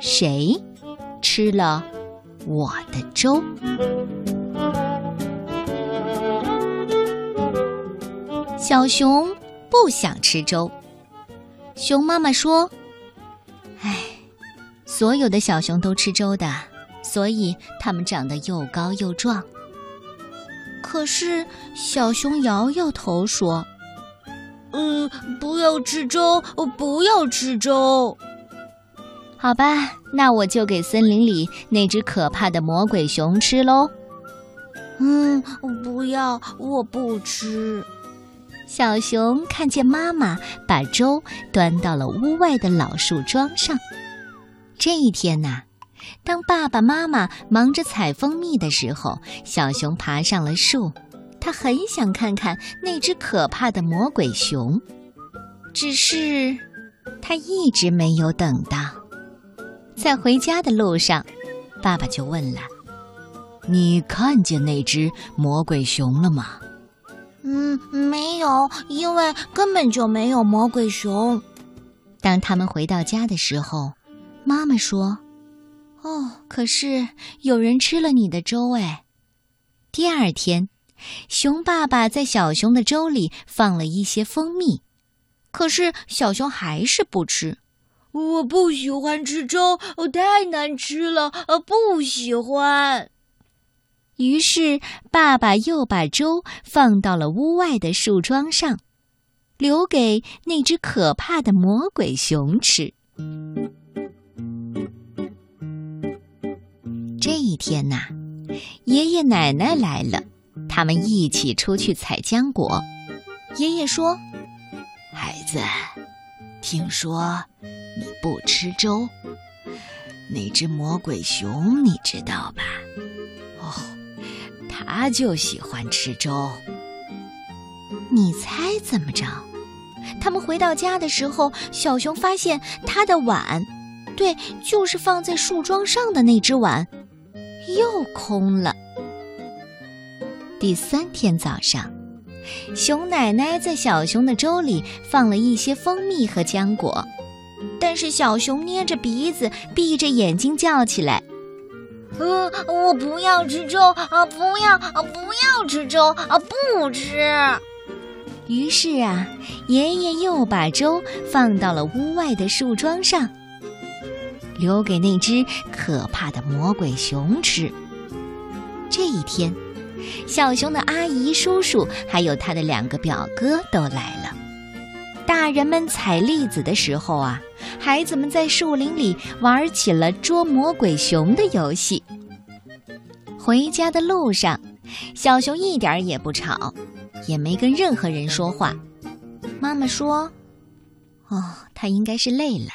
谁吃了我的粥？小熊不想吃粥。熊妈妈说：“哎，所有的小熊都吃粥的，所以它们长得又高又壮。”可是小熊摇摇头说：“嗯，不要吃粥，不要吃粥。”好吧，那我就给森林里那只可怕的魔鬼熊吃喽。嗯，不要，我不吃。小熊看见妈妈把粥端到了屋外的老树桩上。这一天呐，当爸爸妈妈忙着采蜂蜜的时候，小熊爬上了树。他很想看看那只可怕的魔鬼熊，只是他一直没有等到。在回家的路上，爸爸就问了：“你看见那只魔鬼熊了吗？”“嗯，没有，因为根本就没有魔鬼熊。”当他们回到家的时候，妈妈说：“哦，可是有人吃了你的粥哎。”第二天，熊爸爸在小熊的粥里放了一些蜂蜜，可是小熊还是不吃。我不喜欢吃粥，太难吃了，不喜欢。于是爸爸又把粥放到了屋外的树桩上，留给那只可怕的魔鬼熊吃。这一天呐，爷爷奶奶来了，他们一起出去采浆果。爷爷说：“孩子，听说……”你不吃粥，那只魔鬼熊你知道吧？哦，它就喜欢吃粥。你猜怎么着？他们回到家的时候，小熊发现他的碗，对，就是放在树桩上的那只碗，又空了。第三天早上，熊奶奶在小熊的粥里放了一些蜂蜜和浆果。但是小熊捏着鼻子，闭着眼睛叫起来：“嗯，我不要吃粥啊！不要啊！不要吃粥啊！不吃！”于是啊，爷爷又把粥放到了屋外的树桩上，留给那只可怕的魔鬼熊吃。这一天，小熊的阿姨、叔叔还有他的两个表哥都来了。大人们采栗子的时候啊。孩子们在树林里玩起了捉魔鬼熊的游戏。回家的路上，小熊一点也不吵，也没跟任何人说话。妈妈说：“哦，他应该是累了。”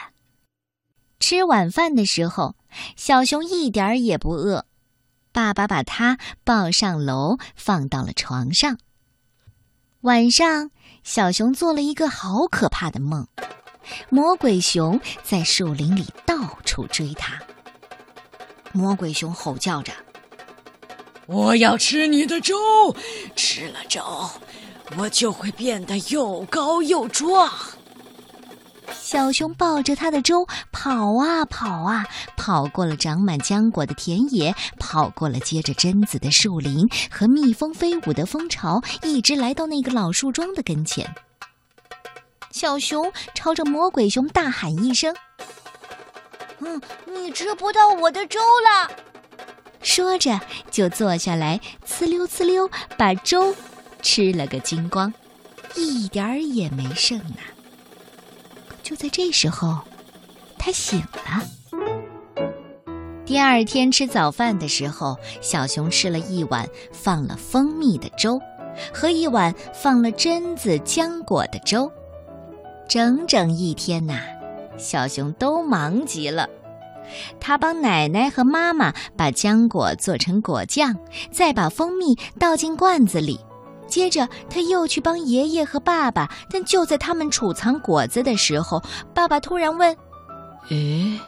吃晚饭的时候，小熊一点也不饿。爸爸把他抱上楼，放到了床上。晚上，小熊做了一个好可怕的梦。魔鬼熊在树林里到处追他。魔鬼熊吼叫着：“我要吃你的粥，吃了粥，我就会变得又高又壮。”小熊抱着他的粥跑啊跑啊，跑过了长满浆果的田野，跑过了结着榛子的树林和蜜蜂飞舞的蜂巢，一直来到那个老树桩的跟前。小熊朝着魔鬼熊大喊一声：“嗯，你吃不到我的粥了！”说着就坐下来，呲溜呲溜把粥吃了个精光，一点儿也没剩呢。就在这时候，他醒了。第二天吃早饭的时候，小熊吃了一碗放了蜂蜜的粥，和一碗放了榛子浆果的粥。整整一天呐，小熊都忙极了。他帮奶奶和妈妈把浆果做成果酱，再把蜂蜜倒进罐子里。接着，他又去帮爷爷和爸爸。但就在他们储藏果子的时候，爸爸突然问：“诶，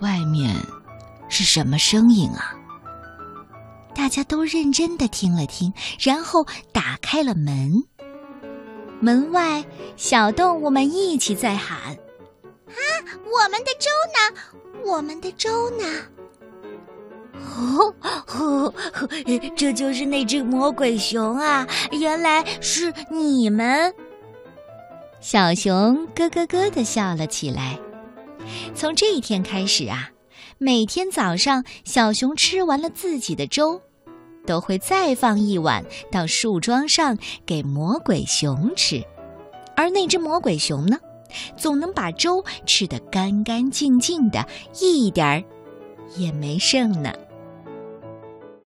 外面是什么声音啊？”大家都认真的听了听，然后打开了门。门外，小动物们一起在喊：“啊，我们的粥呢？我们的粥呢？哦，哦，这就是那只魔鬼熊啊！原来是你们。小熊咯咯咯的笑了起来。从这一天开始啊，每天早上，小熊吃完了自己的粥，都会再放一碗到树桩上给魔鬼熊吃。而那只魔鬼熊呢，总能把粥吃得干干净净的，一点儿也没剩呢。